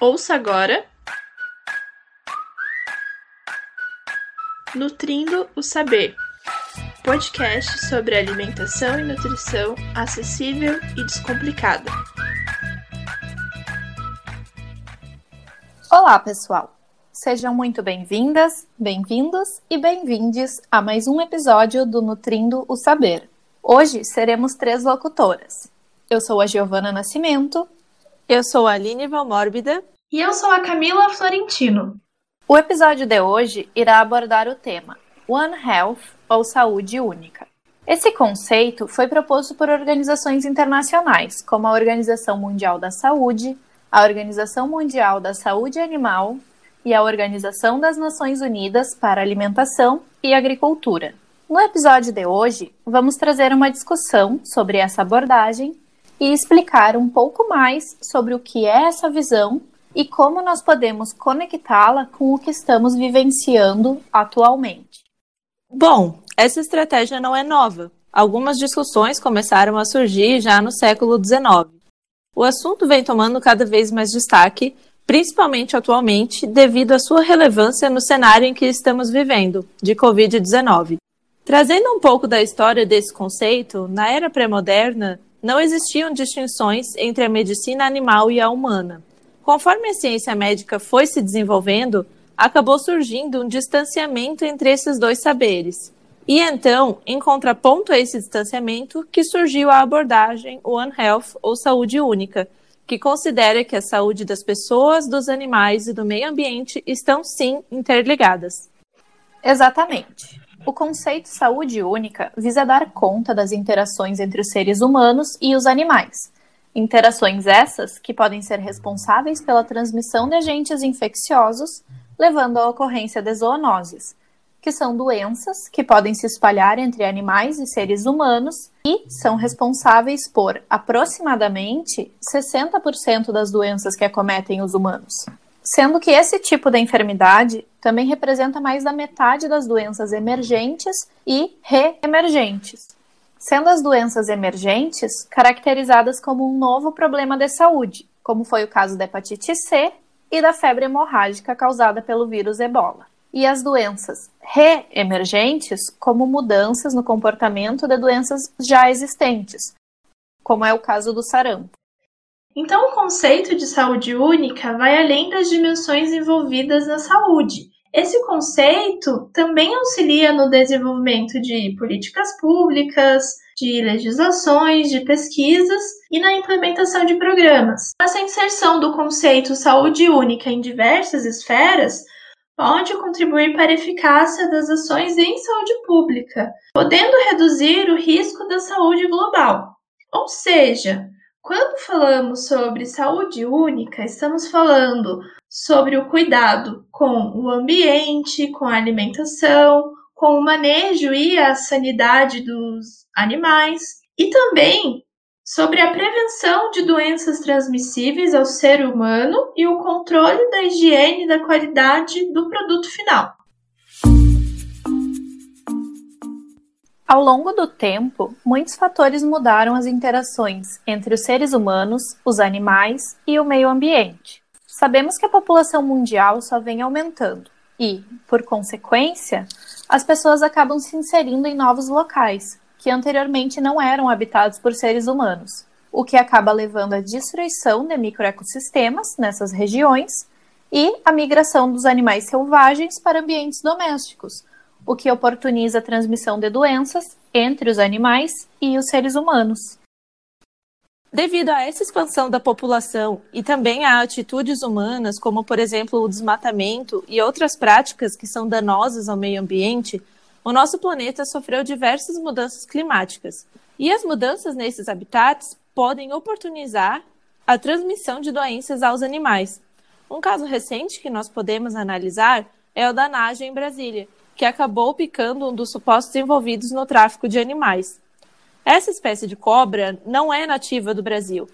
Ouça agora. Nutrindo o Saber podcast sobre alimentação e nutrição acessível e descomplicada. Olá, pessoal! Sejam muito bem-vindas, bem-vindos e bem-vindes a mais um episódio do Nutrindo o Saber. Hoje seremos três locutoras. Eu sou a Giovana Nascimento. Eu sou a Aline Valmórbida. E eu sou a Camila Florentino. O episódio de hoje irá abordar o tema One Health ou Saúde Única. Esse conceito foi proposto por organizações internacionais, como a Organização Mundial da Saúde, a Organização Mundial da Saúde Animal e a Organização das Nações Unidas para Alimentação e Agricultura. No episódio de hoje, vamos trazer uma discussão sobre essa abordagem e explicar um pouco mais sobre o que é essa visão e como nós podemos conectá-la com o que estamos vivenciando atualmente. Bom, essa estratégia não é nova. Algumas discussões começaram a surgir já no século XIX. O assunto vem tomando cada vez mais destaque, principalmente atualmente, devido à sua relevância no cenário em que estamos vivendo, de Covid-19. Trazendo um pouco da história desse conceito, na era pré-moderna, não existiam distinções entre a medicina animal e a humana. Conforme a ciência médica foi se desenvolvendo, acabou surgindo um distanciamento entre esses dois saberes. E então, em contraponto a esse distanciamento, que surgiu a abordagem One Health ou saúde única, que considera que a saúde das pessoas, dos animais e do meio ambiente estão sim interligadas. Exatamente. O conceito saúde única visa dar conta das interações entre os seres humanos e os animais, Interações essas que podem ser responsáveis pela transmissão de agentes infecciosos, levando à ocorrência de zoonoses, que são doenças que podem se espalhar entre animais e seres humanos e são responsáveis por aproximadamente 60% das doenças que acometem os humanos. Sendo que esse tipo de enfermidade também representa mais da metade das doenças emergentes e reemergentes sendo as doenças emergentes caracterizadas como um novo problema de saúde, como foi o caso da hepatite C e da febre hemorrágica causada pelo vírus ebola. E as doenças reemergentes como mudanças no comportamento de doenças já existentes, como é o caso do sarampo. Então, o conceito de saúde única vai além das dimensões envolvidas na saúde esse conceito também auxilia no desenvolvimento de políticas públicas, de legislações, de pesquisas e na implementação de programas. Essa inserção do conceito saúde única em diversas esferas pode contribuir para a eficácia das ações em saúde pública, podendo reduzir o risco da saúde global. Ou seja, quando falamos sobre saúde única, estamos falando sobre o cuidado com o ambiente, com a alimentação, com o manejo e a sanidade dos animais e também sobre a prevenção de doenças transmissíveis ao ser humano e o controle da higiene e da qualidade do produto final. Ao longo do tempo, muitos fatores mudaram as interações entre os seres humanos, os animais e o meio ambiente. Sabemos que a população mundial só vem aumentando e, por consequência, as pessoas acabam se inserindo em novos locais que anteriormente não eram habitados por seres humanos, o que acaba levando à destruição de microecossistemas nessas regiões e a migração dos animais selvagens para ambientes domésticos, o que oportuniza a transmissão de doenças entre os animais e os seres humanos. Devido a essa expansão da população e também a atitudes humanas, como por exemplo o desmatamento e outras práticas que são danosas ao meio ambiente, o nosso planeta sofreu diversas mudanças climáticas. E as mudanças nesses habitats podem oportunizar a transmissão de doenças aos animais. Um caso recente que nós podemos analisar é o da Naja em Brasília, que acabou picando um dos supostos envolvidos no tráfico de animais. Essa espécie de cobra não é nativa do Brasil,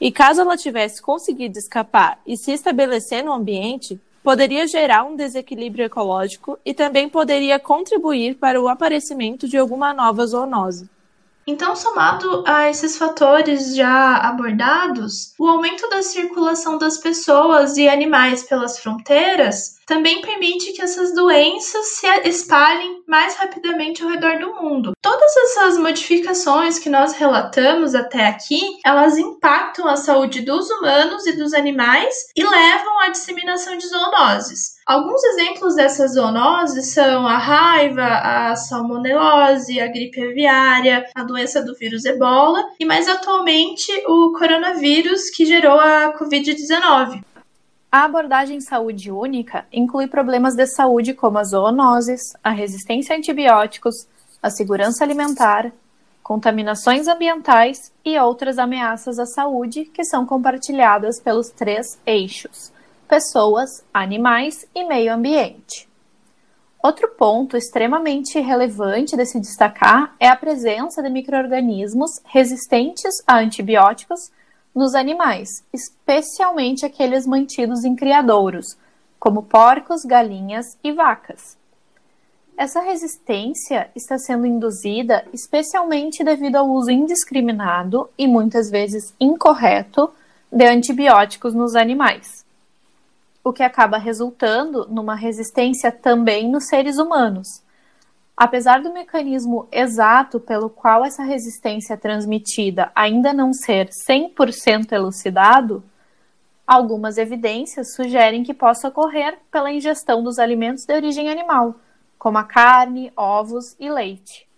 e caso ela tivesse conseguido escapar e se estabelecer no ambiente, poderia gerar um desequilíbrio ecológico e também poderia contribuir para o aparecimento de alguma nova zoonose. Então, somado a esses fatores já abordados, o aumento da circulação das pessoas e animais pelas fronteiras também permite que essas doenças se espalhem mais rapidamente ao redor do mundo. Todas essas modificações que nós relatamos até aqui, elas impactam a saúde dos humanos e dos animais e levam à disseminação de zoonoses. Alguns exemplos dessas zoonoses são a raiva, a salmonelose, a gripe aviária, a doença do vírus ebola e mais atualmente o coronavírus que gerou a COVID-19. A abordagem saúde única inclui problemas de saúde como as zoonoses, a resistência a antibióticos, a segurança alimentar, contaminações ambientais e outras ameaças à saúde que são compartilhadas pelos três eixos: pessoas, animais e meio ambiente. Outro ponto extremamente relevante de se destacar é a presença de microorganismos resistentes a antibióticos nos animais, especialmente aqueles mantidos em criadouros, como porcos, galinhas e vacas. Essa resistência está sendo induzida especialmente devido ao uso indiscriminado e muitas vezes incorreto de antibióticos nos animais, o que acaba resultando numa resistência também nos seres humanos, Apesar do mecanismo exato pelo qual essa resistência é transmitida ainda não ser 100% elucidado, algumas evidências sugerem que possa ocorrer pela ingestão dos alimentos de origem animal, como a carne, ovos e leite,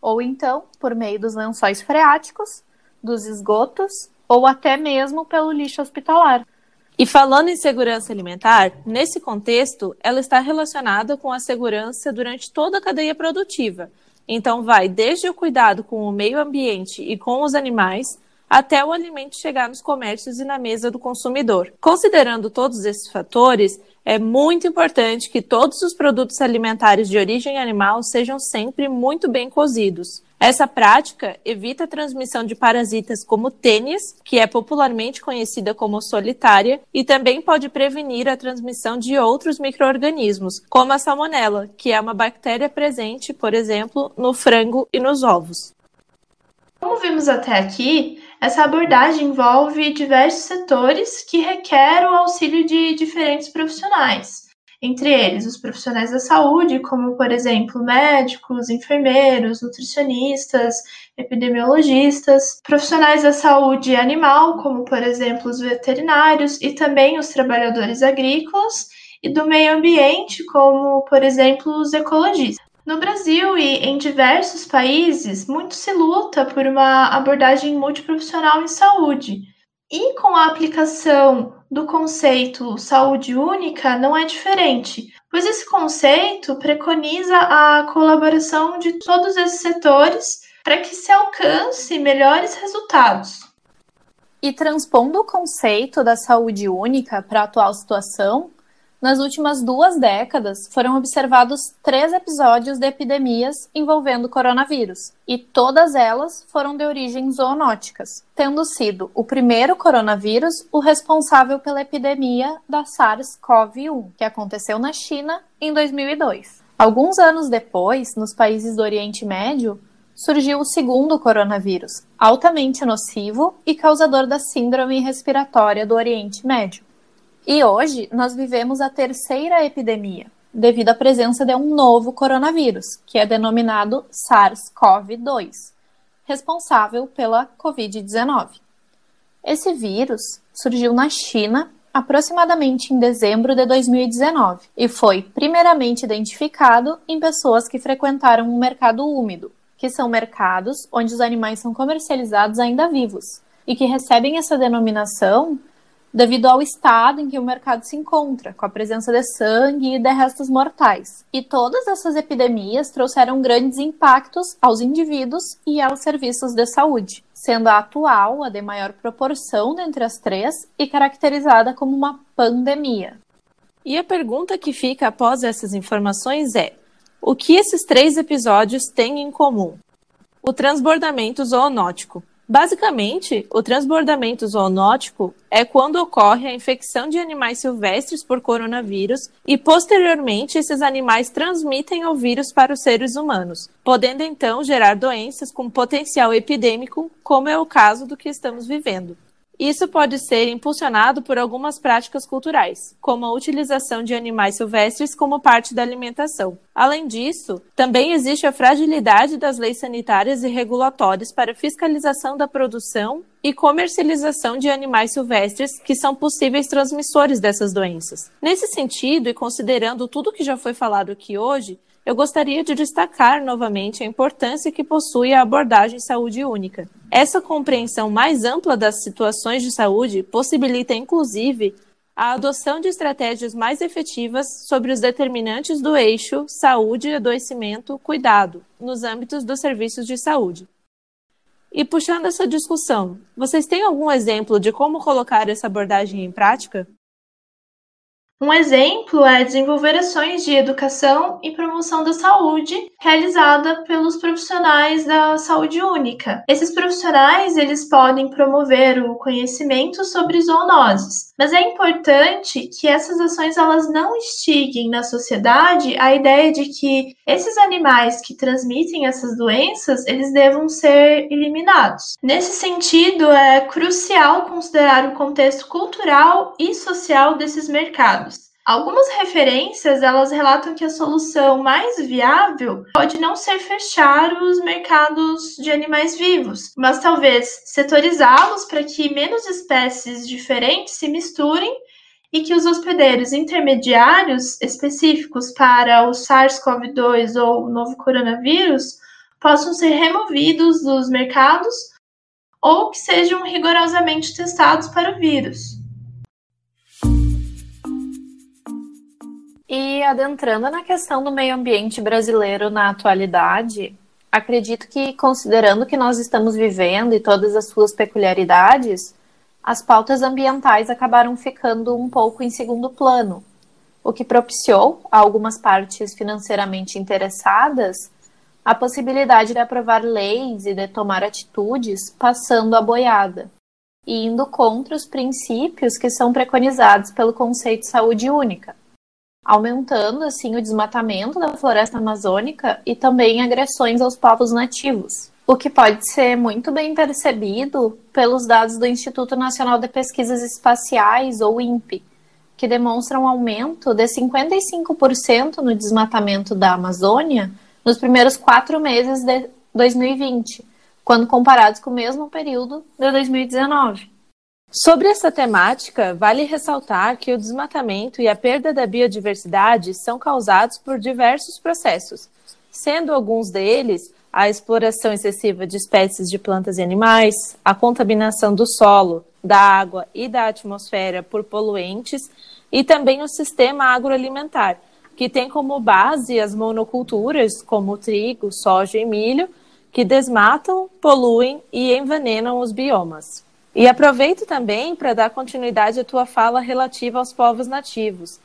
ou então por meio dos lençóis freáticos, dos esgotos ou até mesmo pelo lixo hospitalar. E falando em segurança alimentar, nesse contexto, ela está relacionada com a segurança durante toda a cadeia produtiva. Então, vai desde o cuidado com o meio ambiente e com os animais, até o alimento chegar nos comércios e na mesa do consumidor. Considerando todos esses fatores, é muito importante que todos os produtos alimentares de origem animal sejam sempre muito bem cozidos. Essa prática evita a transmissão de parasitas como tênis, que é popularmente conhecida como solitária, e também pode prevenir a transmissão de outros microorganismos, como a salmonela, que é uma bactéria presente, por exemplo, no frango e nos ovos. Como vimos até aqui, essa abordagem envolve diversos setores que requer o auxílio de diferentes profissionais entre eles os profissionais da saúde, como, por exemplo, médicos, enfermeiros, nutricionistas, epidemiologistas, profissionais da saúde animal, como, por exemplo, os veterinários e também os trabalhadores agrícolas, e do meio ambiente, como, por exemplo, os ecologistas. No Brasil e em diversos países, muito se luta por uma abordagem multiprofissional em saúde. E com a aplicação do conceito saúde única não é diferente, pois esse conceito preconiza a colaboração de todos esses setores para que se alcance melhores resultados. E transpondo o conceito da saúde única para a atual situação, nas últimas duas décadas, foram observados três episódios de epidemias envolvendo coronavírus, e todas elas foram de origem zoonóticas, tendo sido o primeiro coronavírus o responsável pela epidemia da SARS-CoV-1, que aconteceu na China em 2002. Alguns anos depois, nos países do Oriente Médio, surgiu o segundo coronavírus, altamente nocivo e causador da síndrome respiratória do Oriente Médio. E hoje nós vivemos a terceira epidemia, devido à presença de um novo coronavírus, que é denominado SARS-CoV-2, responsável pela Covid-19. Esse vírus surgiu na China aproximadamente em dezembro de 2019 e foi primeiramente identificado em pessoas que frequentaram um mercado úmido, que são mercados onde os animais são comercializados ainda vivos e que recebem essa denominação devido ao estado em que o mercado se encontra, com a presença de sangue e de restos mortais. E todas essas epidemias trouxeram grandes impactos aos indivíduos e aos serviços de saúde, sendo a atual a de maior proporção dentre as três e caracterizada como uma pandemia. E a pergunta que fica após essas informações é: o que esses três episódios têm em comum? O transbordamento zoonótico, Basicamente, o transbordamento zoonótico é quando ocorre a infecção de animais silvestres por coronavírus e, posteriormente, esses animais transmitem o vírus para os seres humanos, podendo então gerar doenças com potencial epidêmico, como é o caso do que estamos vivendo. Isso pode ser impulsionado por algumas práticas culturais, como a utilização de animais silvestres como parte da alimentação. Além disso, também existe a fragilidade das leis sanitárias e regulatórias para fiscalização da produção e comercialização de animais silvestres que são possíveis transmissores dessas doenças. Nesse sentido, e considerando tudo que já foi falado aqui hoje, eu gostaria de destacar novamente a importância que possui a abordagem saúde única. Essa compreensão mais ampla das situações de saúde possibilita, inclusive, a adoção de estratégias mais efetivas sobre os determinantes do eixo saúde, adoecimento, cuidado, nos âmbitos dos serviços de saúde. E puxando essa discussão, vocês têm algum exemplo de como colocar essa abordagem em prática? Um exemplo é desenvolver ações de educação e promoção da saúde realizada pelos profissionais da saúde única. Esses profissionais, eles podem promover o conhecimento sobre zoonoses, mas é importante que essas ações elas não instiguem na sociedade a ideia de que esses animais que transmitem essas doenças, eles devam ser eliminados. Nesse sentido, é crucial considerar o contexto cultural e social desses mercados Algumas referências elas relatam que a solução mais viável pode não ser fechar os mercados de animais vivos, mas talvez setorizá-los para que menos espécies diferentes se misturem e que os hospedeiros intermediários específicos para o SARS-CoV-2 ou o novo coronavírus possam ser removidos dos mercados ou que sejam rigorosamente testados para o vírus. E adentrando na questão do meio ambiente brasileiro na atualidade, acredito que, considerando que nós estamos vivendo e todas as suas peculiaridades, as pautas ambientais acabaram ficando um pouco em segundo plano, o que propiciou a algumas partes financeiramente interessadas a possibilidade de aprovar leis e de tomar atitudes passando a boiada e indo contra os princípios que são preconizados pelo conceito de saúde única aumentando assim o desmatamento da floresta amazônica e também agressões aos povos nativos. O que pode ser muito bem percebido pelos dados do Instituto Nacional de Pesquisas Espaciais, ou INPE, que demonstram um aumento de 55% no desmatamento da Amazônia nos primeiros quatro meses de 2020, quando comparados com o mesmo período de 2019. Sobre essa temática, vale ressaltar que o desmatamento e a perda da biodiversidade são causados por diversos processos, sendo alguns deles a exploração excessiva de espécies de plantas e animais, a contaminação do solo, da água e da atmosfera por poluentes e também o sistema agroalimentar, que tem como base as monoculturas como trigo, soja e milho, que desmatam, poluem e envenenam os biomas. E aproveito também para dar continuidade à tua fala relativa aos povos nativos.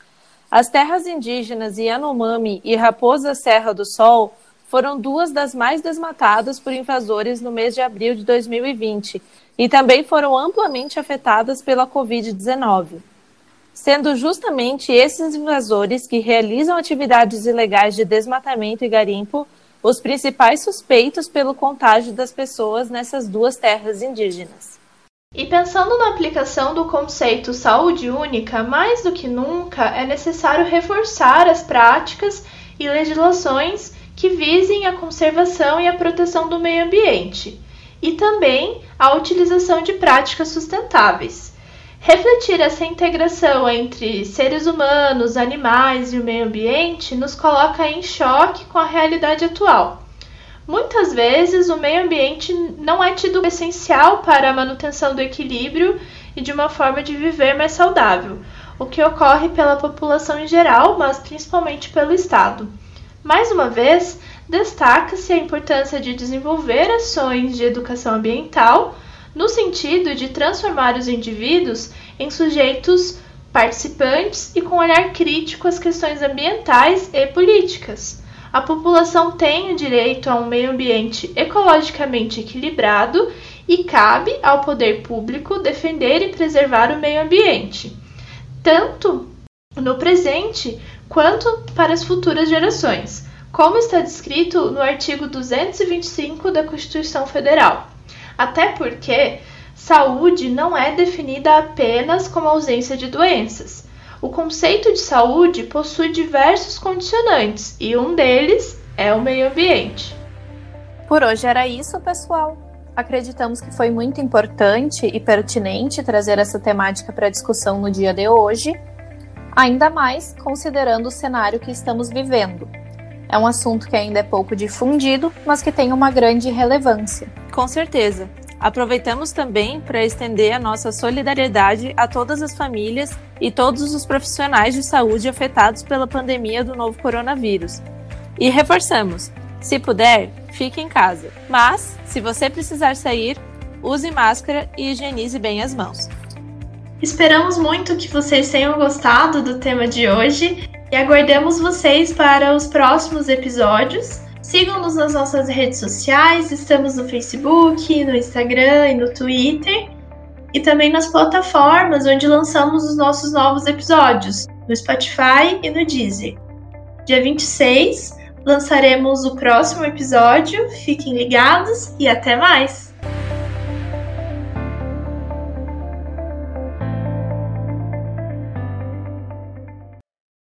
As terras indígenas Yanomami e Raposa Serra do Sol foram duas das mais desmatadas por invasores no mês de abril de 2020 e também foram amplamente afetadas pela Covid-19. Sendo justamente esses invasores que realizam atividades ilegais de desmatamento e garimpo os principais suspeitos pelo contágio das pessoas nessas duas terras indígenas. E pensando na aplicação do conceito saúde única, mais do que nunca é necessário reforçar as práticas e legislações que visem a conservação e a proteção do meio ambiente, e também a utilização de práticas sustentáveis. Refletir essa integração entre seres humanos, animais e o meio ambiente nos coloca em choque com a realidade atual Muitas vezes o meio ambiente não é tido essencial para a manutenção do equilíbrio e de uma forma de viver mais saudável, o que ocorre pela população em geral, mas principalmente pelo Estado. Mais uma vez, destaca-se a importância de desenvolver ações de educação ambiental no sentido de transformar os indivíduos em sujeitos participantes e com olhar crítico às questões ambientais e políticas a população tem o direito a um meio ambiente ecologicamente equilibrado e cabe ao poder público defender e preservar o meio ambiente, tanto no presente quanto para as futuras gerações, como está descrito no artigo 225 da Constituição Federal. Até porque saúde não é definida apenas como ausência de doenças. O conceito de saúde possui diversos condicionantes e um deles é o meio ambiente. Por hoje era isso, pessoal. Acreditamos que foi muito importante e pertinente trazer essa temática para discussão no dia de hoje, ainda mais considerando o cenário que estamos vivendo. É um assunto que ainda é pouco difundido, mas que tem uma grande relevância. Com certeza. Aproveitamos também para estender a nossa solidariedade a todas as famílias e todos os profissionais de saúde afetados pela pandemia do novo coronavírus. E reforçamos: se puder, fique em casa. Mas, se você precisar sair, use máscara e higienize bem as mãos. Esperamos muito que vocês tenham gostado do tema de hoje e aguardamos vocês para os próximos episódios. Sigam-nos nas nossas redes sociais, estamos no Facebook, no Instagram e no Twitter, e também nas plataformas onde lançamos os nossos novos episódios, no Spotify e no Deezer. Dia 26, lançaremos o próximo episódio. Fiquem ligados e até mais!